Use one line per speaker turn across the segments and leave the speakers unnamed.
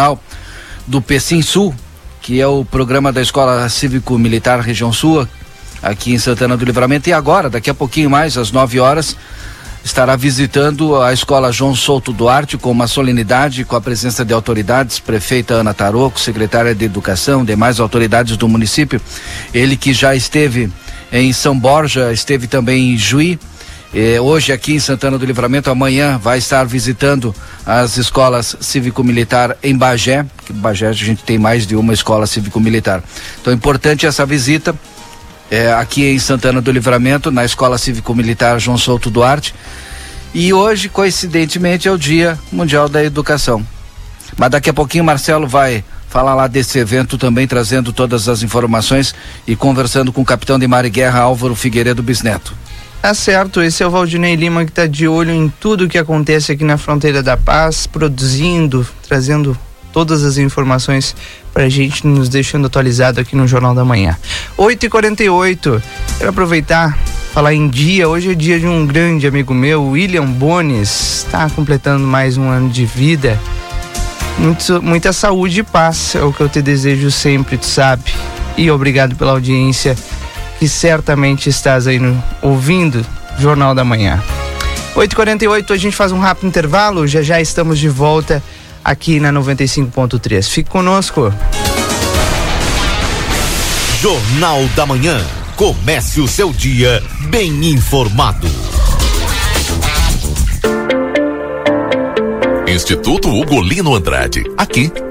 Jornal do PECIM Sul, que é o programa da Escola Cívico-Militar Região Sul, aqui em Santana do Livramento. E agora, daqui a pouquinho mais, às 9 horas, estará visitando a escola João Souto Duarte com uma solenidade, com a presença de autoridades, prefeita Ana Taroco, secretária de Educação, demais autoridades do município. Ele que já esteve em São Borja, esteve também em Juí. Eh, hoje aqui em Santana do Livramento, amanhã vai estar visitando as escolas cívico-militar em Bagé, que Bagé a gente tem mais de uma escola cívico-militar. Então é importante essa visita é, aqui em Santana do Livramento, na Escola Cívico-Militar João Souto Duarte. E hoje, coincidentemente, é o Dia Mundial da Educação. Mas daqui a pouquinho Marcelo vai falar lá desse evento também, trazendo todas as informações e conversando com o capitão de mar e guerra Álvaro Figueiredo Bisneto.
Tá certo, esse é o Valdinei Lima que está de olho em tudo que acontece aqui na fronteira da paz, produzindo, trazendo todas as informações para a gente, nos deixando atualizado aqui no Jornal da Manhã. 8h48, quero aproveitar, falar em dia. Hoje é dia de um grande amigo meu, William Bones, está completando mais um ano de vida. Muito, muita saúde e paz é o que eu te desejo sempre, tu sabe. E obrigado pela audiência que certamente estás aí no, ouvindo Jornal da Manhã. 8h48, a gente faz um rápido intervalo, já já estamos de volta aqui na 95.3. Fique conosco.
Jornal da Manhã. Comece o seu dia bem informado. Instituto Ugolino Andrade. Aqui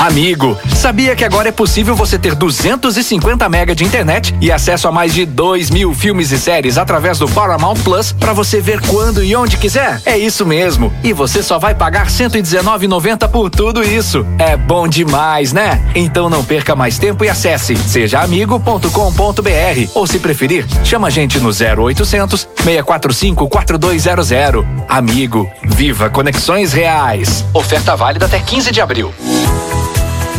Amigo, sabia que agora é possível você ter 250 mega de internet e acesso a mais de 2 mil filmes e séries através do Paramount Plus para você ver quando e onde quiser? É isso mesmo. E você só vai pagar 119,90 por tudo isso. É bom demais, né? Então não perca mais tempo e acesse sejaamigo.com.br ou se preferir, chama a gente no 0800 645 4200. Amigo, viva conexões reais. Oferta válida até 15 de abril.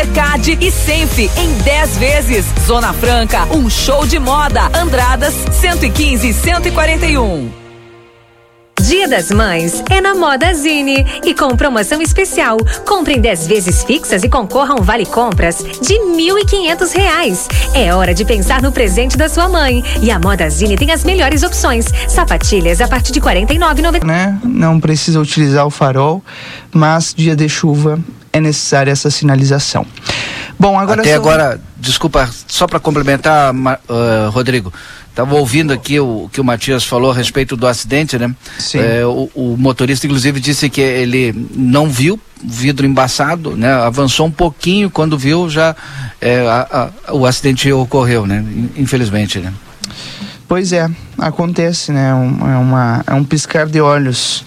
Hipercard e Senf em 10 vezes. Zona Franca, um show de moda. Andradas 115 e 141.
Dia das Mães é na Moda Zine e com promoção especial. Compre em 10 vezes fixas e concorra a um vale compras de 1.500 reais. É hora de pensar no presente da sua mãe. E a Moda Zine tem as melhores opções. Sapatilhas a partir de R$ 49,90.
Né? Não precisa utilizar o farol, mas dia de chuva é necessária essa sinalização. Bom, agora
Até agora, desculpa, só para complementar, uh, Rodrigo. Estava ouvindo aqui o que o Matias falou a respeito do acidente, né?
Sim.
É, o, o, motorista, inclusive, disse que ele não viu vidro embaçado, né? Avançou um pouquinho, quando viu, já é, a, a, o acidente ocorreu, né? Infelizmente, né?
Pois é, acontece, né? Um, é, uma, é um piscar de olhos.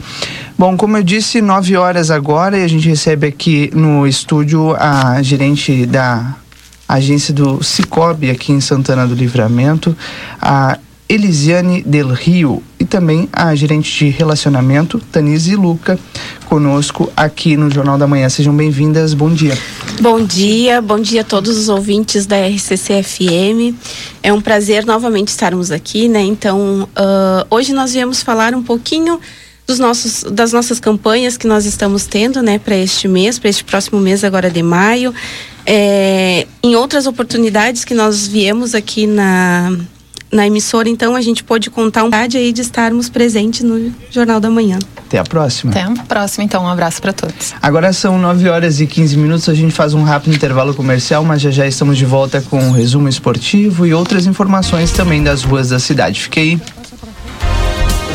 Bom, como eu disse, nove horas agora e a gente recebe aqui no estúdio a gerente da agência do Cicobi aqui em Santana do Livramento, a Elisiane Del Rio e também a gerente de relacionamento, Tanise Luca, conosco aqui no Jornal da Manhã. Sejam bem-vindas, bom dia.
Bom dia, bom dia a todos os ouvintes da RCC-FM. É um prazer novamente estarmos aqui, né? Então, uh, hoje nós viemos falar um pouquinho dos nossos, das nossas campanhas que nós estamos tendo, né, para este mês, para este próximo mês agora de maio. É, em outras oportunidades que nós viemos aqui na, na emissora, então a gente pode contar um tarde aí de estarmos presentes no Jornal da Manhã.
Até a próxima.
Até a próxima, então. Um abraço para todos.
Agora são 9 horas e 15 minutos. A gente faz um rápido intervalo comercial, mas já já estamos de volta com um resumo esportivo e outras informações também das ruas da cidade. Fique aí.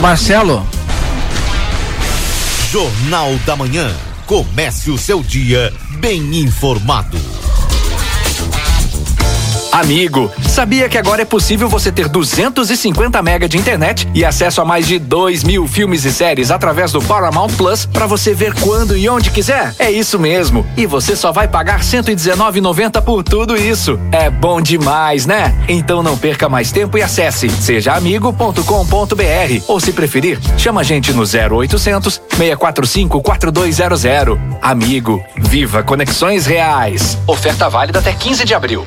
Marcelo.
Jornal da Manhã. Comece o seu dia bem informado.
Amigo, sabia que agora é possível você ter 250 mega de internet e acesso a mais de 2 mil filmes e séries através do Paramount Plus para você ver quando e onde quiser? É isso mesmo. E você só vai pagar 119,90 por tudo isso. É bom demais, né? Então não perca mais tempo e acesse sejaamigo.com.br ou se preferir, chama a gente no 0800 645 4200. Amigo, viva conexões reais. Oferta válida até 15 de abril.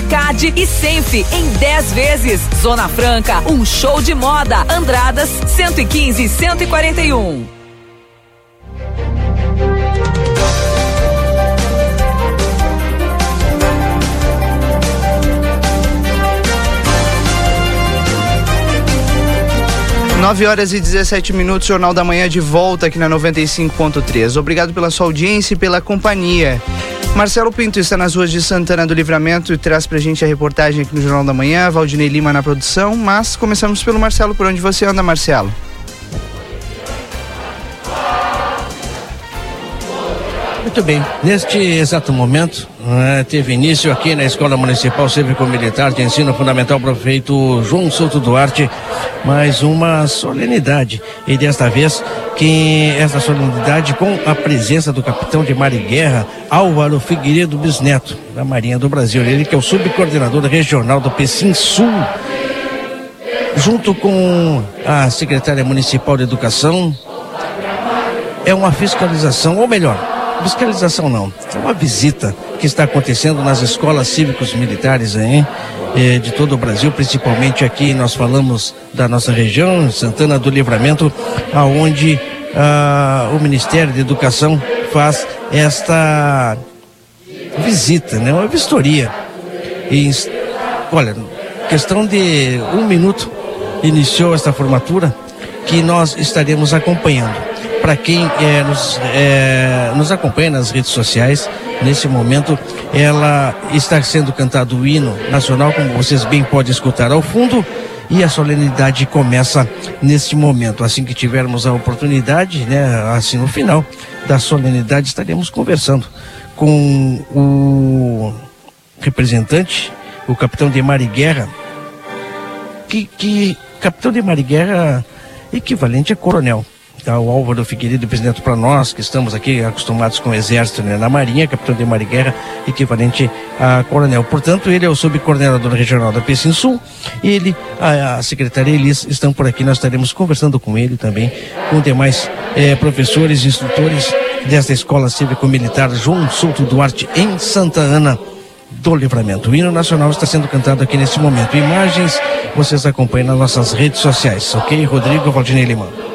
Hipercard e Senf em 10 vezes. Zona Franca, um show de moda. Andradas 115 e 141.
Nove horas e 17 minutos, Jornal da Manhã de volta aqui na 95.3. Obrigado pela sua audiência e pela companhia. Marcelo Pinto está nas ruas de Santana do Livramento e traz pra gente a reportagem aqui no Jornal da Manhã, Valdinei Lima na produção, mas começamos pelo Marcelo, por onde você anda, Marcelo?
Muito bem, neste exato momento, né, teve início aqui na Escola Municipal Cívico-Militar de Ensino Fundamental Prefeito João Souto Duarte, mais uma solenidade. E desta vez, que esta solenidade com a presença do capitão de mar e guerra, Álvaro Figueiredo Bisneto, da Marinha do Brasil. Ele que é o subcoordenador regional do Pecim Sul, junto com a secretária municipal de educação, é uma fiscalização, ou melhor, fiscalização não, é uma visita que está acontecendo nas escolas cívicos militares aí, eh, de todo o Brasil, principalmente aqui nós falamos da nossa região, Santana do Livramento, aonde ah, o Ministério da Educação faz esta visita, né, uma vistoria. E, olha, questão de um minuto iniciou esta formatura que nós estaremos acompanhando para quem é, nos, é, nos acompanha nas redes sociais, nesse momento, ela está sendo cantado o hino nacional, como vocês bem podem escutar ao fundo, e a solenidade começa neste momento. Assim que tivermos a oportunidade, né, assim no final da solenidade, estaremos conversando com o representante, o capitão de Mar e Guerra, que, que capitão de Mar e Guerra equivalente a coronel tá, o Álvaro Figueiredo presidente para nós, que estamos aqui acostumados com o Exército, né, na Marinha, capitão de Mar e Guerra, equivalente a coronel. Portanto, ele é o subcoordenador regional da Pecim Sul, ele, a, a secretaria Elis estão por aqui, nós estaremos conversando com ele também, com demais eh, professores, instrutores desta Escola Cívico-Militar João Souto Duarte, em Santa Ana do Livramento. O hino nacional está sendo cantado aqui neste momento. Imagens vocês acompanham nas nossas redes sociais, ok? Rodrigo Valdinei Lima.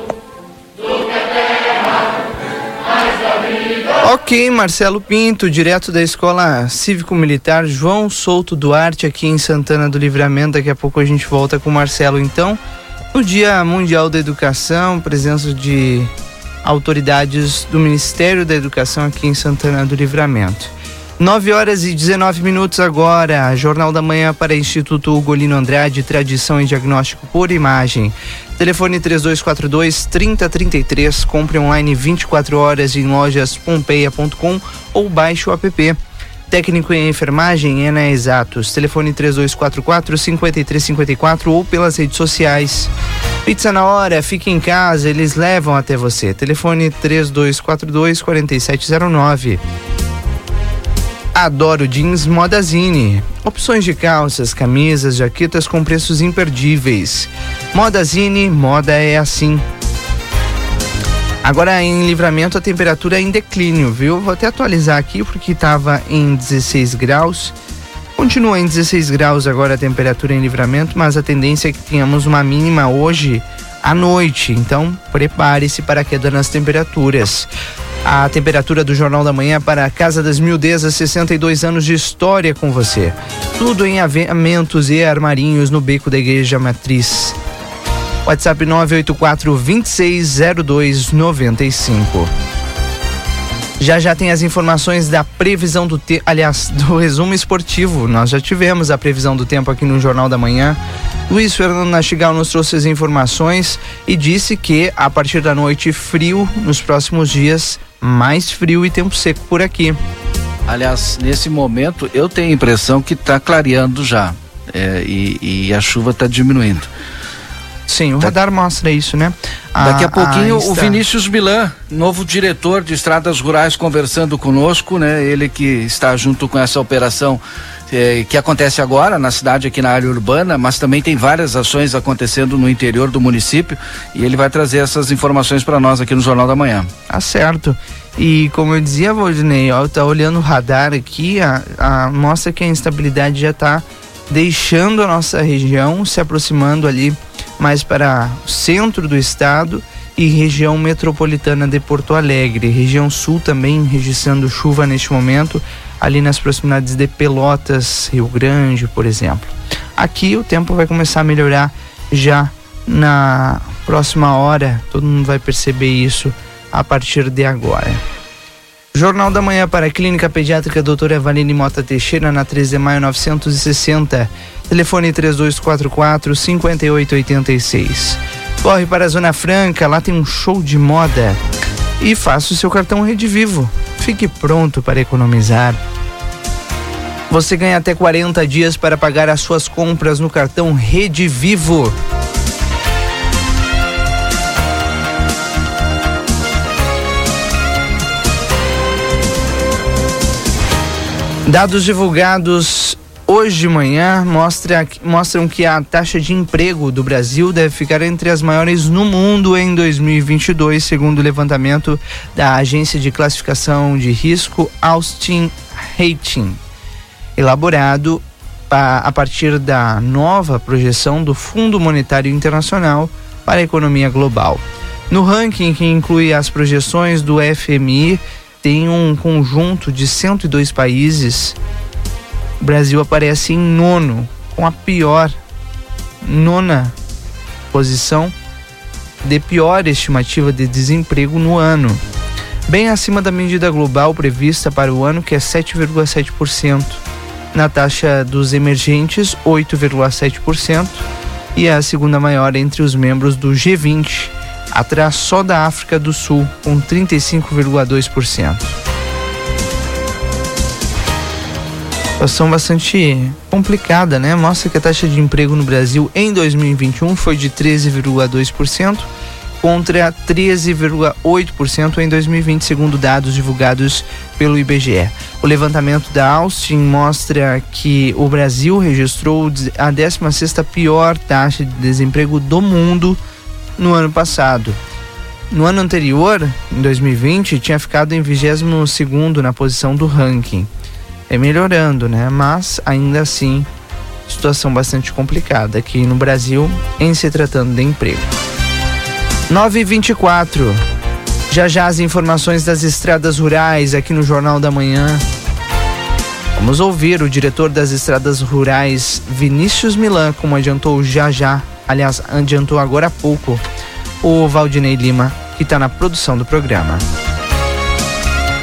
Ok, Marcelo Pinto, direto da Escola Cívico-Militar João Souto Duarte, aqui em Santana do Livramento. Daqui a pouco a gente volta com o Marcelo. Então, no Dia Mundial da Educação, presença de autoridades do Ministério da Educação aqui em Santana do Livramento. 9 horas e 19 minutos agora. Jornal da Manhã para Instituto Ugolino Andrade, tradição em diagnóstico por imagem. Telefone 3242 3033. Compre online 24 horas em lojas pompeia.com ou baixe o app. Técnico em enfermagem é na Exatos. Telefone 3244 5354 ou pelas redes sociais. Pizza na hora, fique em casa, eles levam até você. Telefone 3242 4709. Adoro Jeans Modazine. Opções de calças, camisas, jaquetas com preços imperdíveis. Modazine, moda é assim. Agora em livramento a temperatura é em declínio, viu? Vou até atualizar aqui porque estava em 16 graus. Continua em 16 graus agora a temperatura em livramento, mas a tendência é que tenhamos uma mínima hoje à noite. Então prepare-se para a queda nas temperaturas. A temperatura do Jornal da Manhã para a Casa das Mildezas, 62 anos de história com você. Tudo em avamentos e armarinhos no beco da Igreja Matriz. WhatsApp 984 260295. Já já tem as informações da previsão do tempo, aliás, do resumo esportivo. Nós já tivemos a previsão do tempo aqui no Jornal da Manhã. Luiz Fernando Nastigal nos trouxe as informações e disse que a partir da noite frio nos próximos dias, mais frio e tempo seco por aqui.
Aliás, nesse momento eu tenho a impressão que está clareando já é, e, e a chuva está diminuindo.
Sim, o radar mostra isso, né?
Daqui a, a pouquinho a o Vinícius Milan, novo diretor de estradas rurais, conversando conosco, né? Ele que está junto com essa operação eh, que acontece agora na cidade, aqui na área urbana, mas também tem várias ações acontecendo no interior do município e ele vai trazer essas informações para nós aqui no Jornal da Manhã.
Tá certo. E como eu dizia, Valdinei, ó, tá olhando o radar aqui, a, a, mostra que a instabilidade já está deixando a nossa região, se aproximando ali mais para o centro do estado e região metropolitana de Porto Alegre. Região sul também registrando chuva neste momento, ali nas proximidades de Pelotas, Rio Grande, por exemplo. Aqui o tempo vai começar a melhorar já na próxima hora, todo mundo vai perceber isso a partir de agora. Jornal da Manhã para a Clínica Pediátrica Doutora Valine Mota Teixeira, na 13 de maio 960. Telefone 3244 5886. Corre para a Zona Franca, lá tem um show de moda. E faça o seu cartão Rede Vivo. Fique pronto para economizar. Você ganha até 40 dias para pagar as suas compras no cartão Rede Vivo. Dados divulgados hoje de manhã mostra, mostram que a taxa de emprego do Brasil deve ficar entre as maiores no mundo em 2022, segundo o levantamento da agência de classificação de risco Austin Rating, elaborado a partir da nova projeção do Fundo Monetário Internacional para a economia global. No ranking que inclui as projeções do FMI tem um conjunto de 102 países. O Brasil aparece em nono, com a pior nona posição de pior estimativa de desemprego no ano, bem acima da medida global prevista para o ano, que é 7,7%. Na taxa dos emergentes, 8,7%, e é a segunda maior entre os membros do G20, atrás só da África do Sul, com 35,2%. Situação bastante complicada, né? Mostra que a taxa de emprego no Brasil em 2021 foi de 13,2% contra 13,8% em 2020, segundo dados divulgados pelo IBGE. O levantamento da Austin mostra que o Brasil registrou a 16ª pior taxa de desemprego do mundo no ano passado. no ano anterior, em 2020, tinha ficado em 22 segundo na posição do ranking. É melhorando, né? Mas ainda assim, situação bastante complicada aqui no Brasil em se tratando de emprego. 924. Já já as informações das estradas rurais aqui no Jornal da Manhã. Vamos ouvir o diretor das estradas rurais, Vinícius Milan, como adiantou já já, aliás, adiantou agora há pouco, o Valdinei Lima, que está na produção do programa.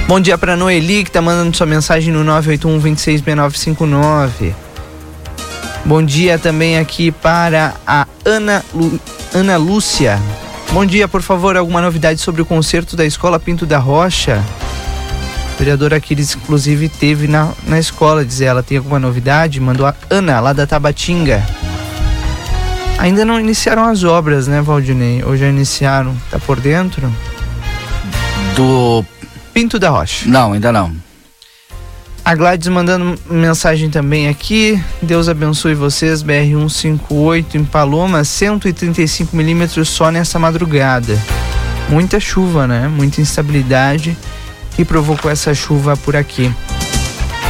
Bom dia para Noeli, que está mandando sua mensagem no 981 266959. Bom dia também aqui para a Ana, Lu, Ana Lúcia. Bom dia, por favor, alguma novidade sobre o concerto da Escola Pinto da Rocha? O vereador Aquiles, inclusive, teve na, na escola, diz ela. Tem alguma novidade? Mandou a Ana, lá da Tabatinga. Ainda não iniciaram as obras, né, Valdinei? Ou já iniciaram? Tá por dentro?
Do.
Pinto da Rocha.
Não, ainda não.
A Gladys mandando mensagem também aqui. Deus abençoe vocês. BR-158 em Paloma, 135 milímetros só nessa madrugada. Muita chuva, né? Muita instabilidade que provocou essa chuva por aqui.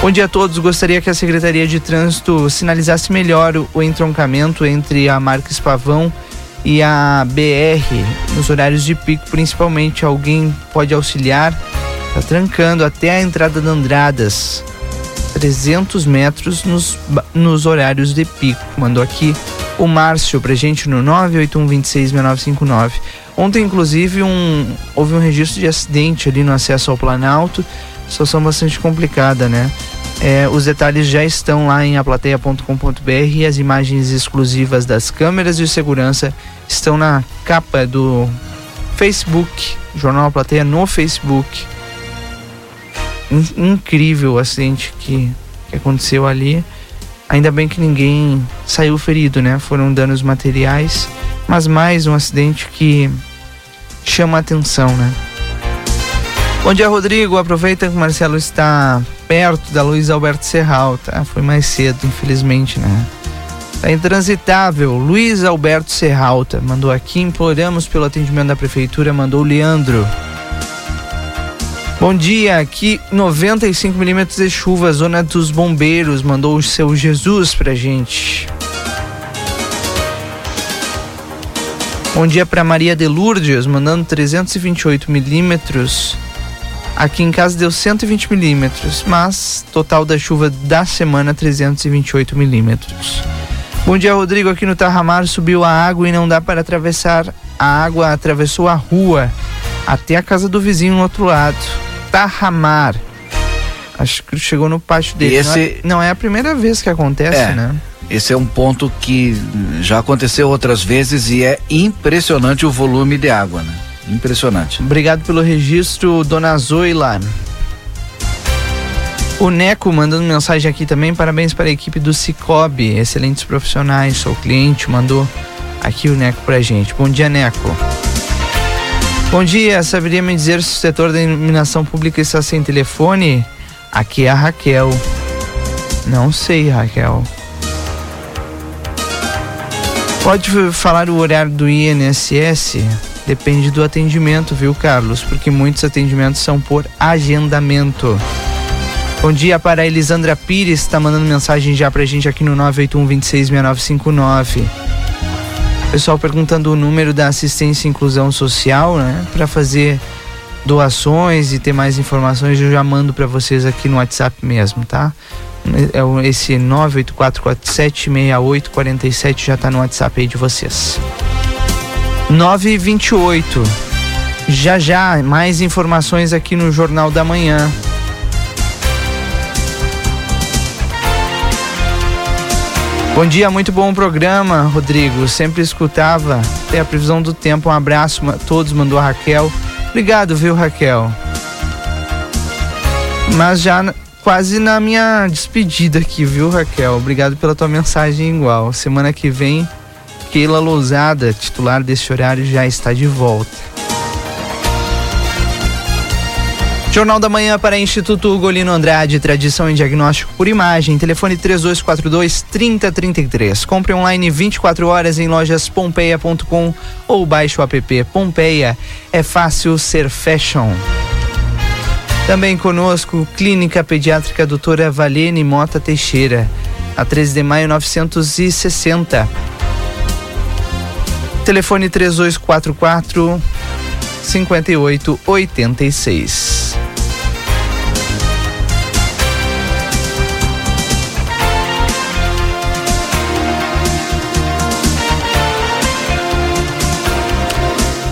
Bom dia a todos. Gostaria que a Secretaria de Trânsito sinalizasse melhor o entroncamento entre a Marques Pavão e a BR nos horários de pico, principalmente. Alguém pode auxiliar? Tá trancando até a entrada de Andradas. 300 metros nos, nos horários de pico. Mandou aqui o Márcio pra gente no 981266959. Ontem, inclusive, um, houve um registro de acidente ali no acesso ao Planalto. Situação bastante complicada, né? É, os detalhes já estão lá em aplateia.com.br e as imagens exclusivas das câmeras de segurança estão na capa do Facebook, Jornal Plateia no Facebook incrível o acidente que, que aconteceu ali. Ainda bem que ninguém saiu ferido, né? Foram danos materiais, mas mais um acidente que chama a atenção, né? Bom dia, Rodrigo. Aproveita que o Marcelo está perto da Luiz Alberto Serral, tá? Foi mais cedo, infelizmente, né? Tá intransitável. Luiz Alberto Serralta mandou aqui, imploramos pelo atendimento da prefeitura, mandou o Leandro. Bom dia, aqui 95 milímetros de chuva, zona dos bombeiros, mandou o seu Jesus pra gente. Bom dia para Maria de Lourdes, mandando 328 milímetros. Aqui em casa deu 120 milímetros, mas total da chuva da semana 328 milímetros. Bom dia, Rodrigo. Aqui no Tarramar subiu a água e não dá para atravessar. A água atravessou a rua até a casa do vizinho no outro lado. Tarramar. Acho que chegou no pátio dele.
Esse...
Não, é, não é a primeira vez que acontece,
é,
né?
Esse é um ponto que já aconteceu outras vezes e é impressionante o volume de água, né? Impressionante.
Obrigado pelo registro, dona Zoila. O Neco mandando mensagem aqui também. Parabéns para a equipe do Cicobi. Excelentes profissionais. Sou cliente, mandou aqui o Neco pra gente. Bom dia, Neco. Bom dia, saberia me dizer se o setor da iluminação pública está sem telefone? Aqui é a Raquel. Não sei, Raquel. Pode falar o horário do INSS? Depende do atendimento, viu, Carlos? Porque muitos atendimentos são por agendamento. Bom dia para a Elisandra Pires, está mandando mensagem já pra gente aqui no 981 266959. Pessoal perguntando o número da assistência e inclusão social, né? Para fazer doações e ter mais informações, eu já mando para vocês aqui no WhatsApp mesmo, tá? É esse 984476847 já tá no WhatsApp aí de vocês. 928. Já já mais informações aqui no Jornal da Manhã. Bom dia, muito bom programa, Rodrigo. Sempre escutava. Tem a previsão do tempo. Um abraço a todos, mandou a Raquel. Obrigado, viu, Raquel? Mas já quase na minha despedida aqui, viu, Raquel? Obrigado pela tua mensagem igual. Semana que vem, Keila Lousada, titular desse horário, já está de volta. Jornal da Manhã para Instituto Ugolino Andrade, tradição em diagnóstico por imagem, telefone 3242 3033. Compre online 24 horas em lojas pompeia.com ou baixe o app Pompeia. É fácil ser fashion. Também conosco, Clínica Pediátrica Doutora Valene Mota Teixeira, a 13 de maio 960. Telefone 3244 5886.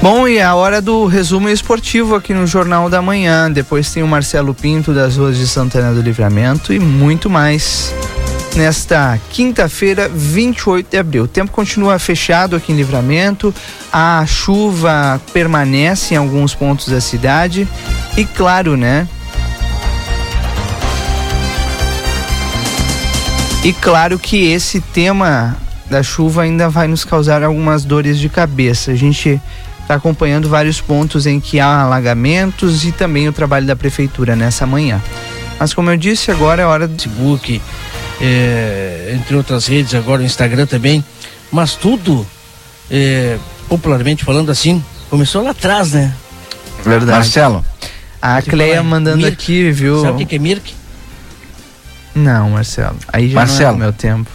Bom, e a hora do resumo esportivo aqui no Jornal da Manhã. Depois tem o Marcelo Pinto das ruas de Santana do Livramento e muito mais. Nesta quinta-feira, 28 de abril. O tempo continua fechado aqui em Livramento, a chuva permanece em alguns pontos da cidade e, claro, né? E claro que esse tema da chuva ainda vai nos causar algumas dores de cabeça. A gente está acompanhando vários pontos em que há alagamentos e também o trabalho da prefeitura nessa manhã. Mas como eu disse, agora é hora do
Facebook, é, entre outras redes, agora o Instagram também. Mas tudo, é, popularmente falando assim, começou lá atrás, né?
Verdade. Marcelo.
A Cleia mandando Mirk. aqui, viu?
Sabe o que é Mirk?
Não, Marcelo. Aí já Marcelo. não é meu tempo.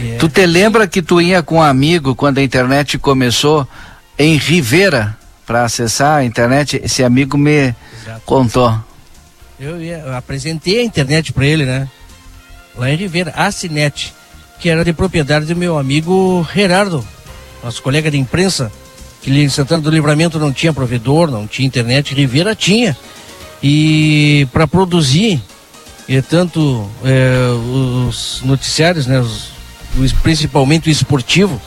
É. Tu te lembra que tu ia com um amigo quando a internet começou em Rivera para acessar a internet. Esse amigo me Exato. contou.
Eu, ia, eu, apresentei a internet para ele, né? Lá em Rivera, a Cinet, que era de propriedade do meu amigo Gerardo, nosso colega de imprensa, que em Santana do Livramento não tinha provedor, não tinha internet, Rivera tinha. E para produzir, e tanto é, os noticiários, né, os, principalmente o esportivo,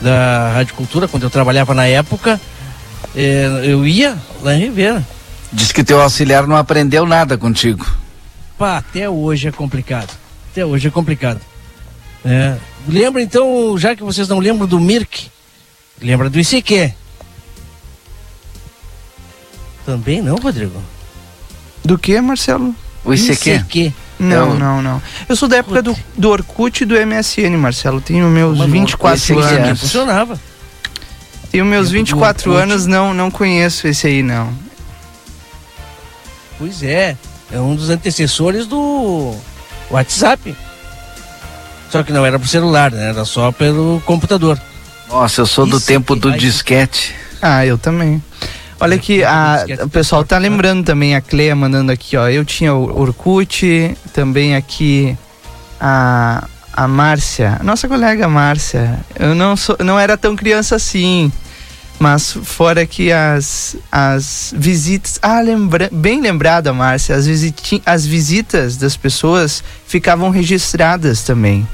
da Rádio Cultura, quando eu trabalhava na época, é, eu ia lá em Rivera.
Diz que teu auxiliar não aprendeu nada contigo.
Pá, até hoje é complicado. Até hoje é complicado. É. Lembra então, já que vocês não lembram do Mirk, lembra do ICQ? Também não, Rodrigo?
Do que, Marcelo?
O ICQ? ICQ.
Não, não, não. Eu sou da época do, do Orkut e do MSN, Marcelo. Tenho meus Mas 24 anos.
Funcionava.
Tenho meus 24 anos, não, não conheço esse aí, não.
Pois é. É um dos antecessores do WhatsApp. Só que não era pro celular, né? Era só pelo computador.
Nossa, eu sou Isso do tempo do disquete.
Ah, eu também. Olha que a, o pessoal tá lembrando também, a Cleia mandando aqui, ó. Eu tinha o Orkut, também aqui a, a Márcia, nossa colega Márcia. Eu não, sou, não era tão criança assim. Mas fora que as, as visitas. Ah, lembra, bem lembrada, Márcia. As, visiti, as visitas das pessoas ficavam registradas também.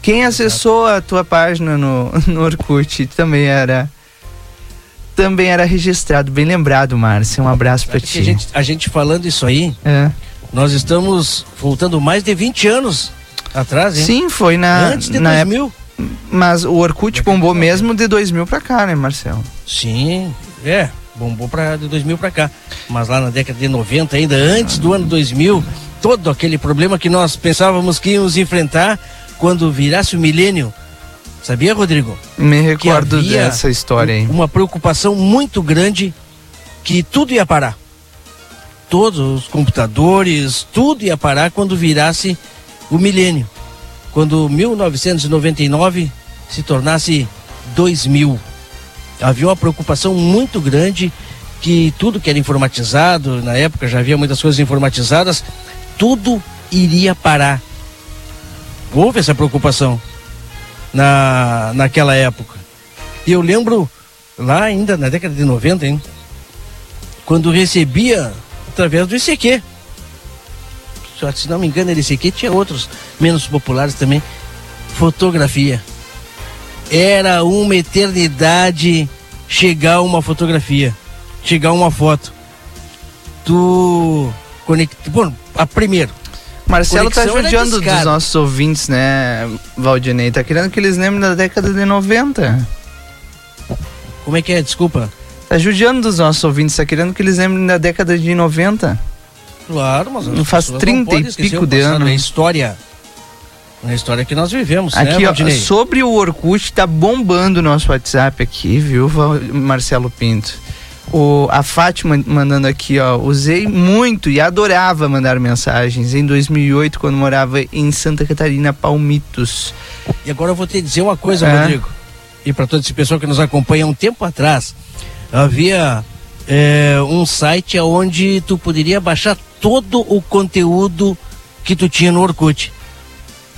Quem acessou a tua página no, no Orkut também era também era registrado. Bem lembrado, Márcia. Um abraço para ti.
A gente, a gente, falando isso aí,
é.
nós estamos voltando mais de 20 anos atrás, hein?
Sim, foi na.
Antes de
na
2000. Época,
mas o Orkut bombou mesmo de 2000 para cá, né, Marcelo?
Sim, é. Bombou pra, de 2000 para cá. Mas lá na década de 90, ainda antes do ano 2000, todo aquele problema que nós pensávamos que íamos enfrentar quando virasse o milênio Sabia, Rodrigo?
Me recordo dessa história, hein?
Uma preocupação muito grande que tudo ia parar. Todos os computadores, tudo ia parar quando virasse o milênio. Quando 1999 se tornasse 2000. Havia uma preocupação muito grande que tudo que era informatizado, na época já havia muitas coisas informatizadas, tudo iria parar. Houve essa preocupação na, naquela época. E eu lembro lá ainda na década de 90, hein, quando recebia através do ICQ. Se não me engano, ele ICQ tinha outros menos populares também. Fotografia. Era uma eternidade chegar uma fotografia, chegar uma foto. Tu conecta. Bom, a primeiro,
Marcelo tá judiando dos nossos ouvintes, né, Valdinei? Tá querendo que eles lembrem da década de 90.
Como é que é? Desculpa.
Tá judiando dos nossos ouvintes, tá querendo que eles lembrem da década de 90.
Claro, mas as
Faz
pessoas
30
não
e pico de
passado,
ano.
É história. É a história que nós vivemos, né,
Aqui, ó,
Valdinei?
sobre o Orkut, tá bombando o nosso WhatsApp aqui, viu, Marcelo Pinto? O, a Fátima mandando aqui, ó, usei muito e adorava mandar mensagens em 2008, quando morava em Santa Catarina, Palmitos.
E agora eu vou te dizer uma coisa,
É.
Rodrigo. E para todo esse pessoal que nos acompanha, um tempo atrás havia é, um site onde tu poderia baixar todo o conteúdo que tu tinha no Orkut.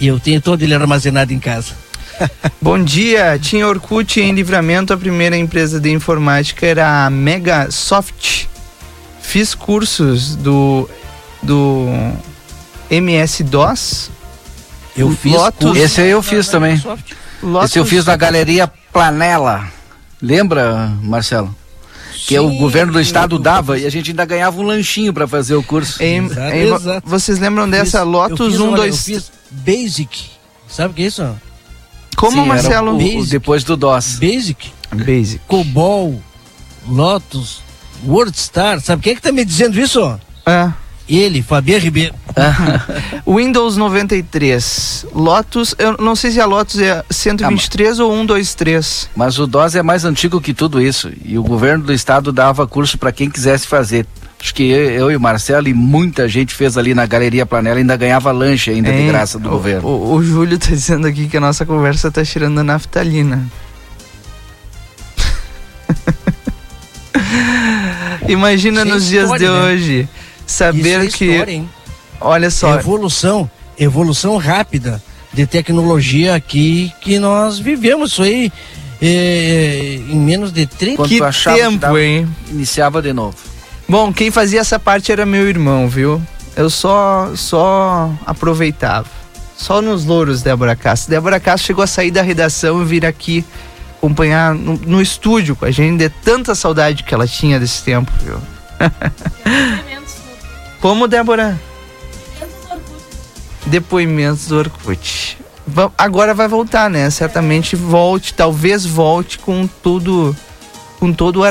E eu tenho todo ele armazenado em casa.
Bom dia, tinha Orkut em livramento, a primeira empresa de informática era a Megasoft. Fiz cursos do, do MS-DOS.
Eu fiz
Lotus.
Esse aí eu fiz também.
Lotus,
Esse eu fiz na Galeria Planela. Lembra, Marcelo? Que é o
Sim,
governo do estado
eu-
dava e a gente ainda ganhava um lanchinho para fazer o curso.
Em-
Exato,
em-
exato.
vocês lembram
Fiz-
dessa
eu
Lotus
fiz,
1,
olha,
2,
Eu fiz Basic. Sabe o que é isso?
Como,
Sim,
Marcelo?
o- o- depois do DOS.
Basic.
Basic.
Cobol, Lotus, WordStar. Sabe quem é que tá me dizendo isso?
É.
Ele, Fabiano Ribeiro.
Windows 93. Lotus, eu não sei se a Lotus é 123 ou 123.
Mas o DOS é mais antigo que tudo isso. E o governo do estado dava curso para quem quisesse fazer. Acho que eu, eu e o Marcelo e muita gente fez ali na Galeria Planela, ainda ganhava lanche ainda de graça do
o,
governo.
O, o Júlio tá dizendo aqui que a nossa conversa tá cheirando a naftalina. Imagina nos dias
história,
de
né?
hoje saber
Isso é
que,
história, hein?
olha só,
Evolução, evolução rápida de tecnologia aqui que nós vivemos isso aí é, em menos de 30
Quando
que
achava que
tempo,
dava-
hein?
Iniciava de novo.
Bom, quem fazia essa parte era meu irmão, viu? Eu só só aproveitava. Só nos louros, Débora Castro. Débora Castro chegou a sair da redação e vir aqui acompanhar no, no estúdio com a gente, de tanta saudade que ela tinha desse tempo, viu? Como, Débora? Depoimentos do Orkut. Agora vai voltar, né? Certamente volte, talvez volte com tudo, com todo o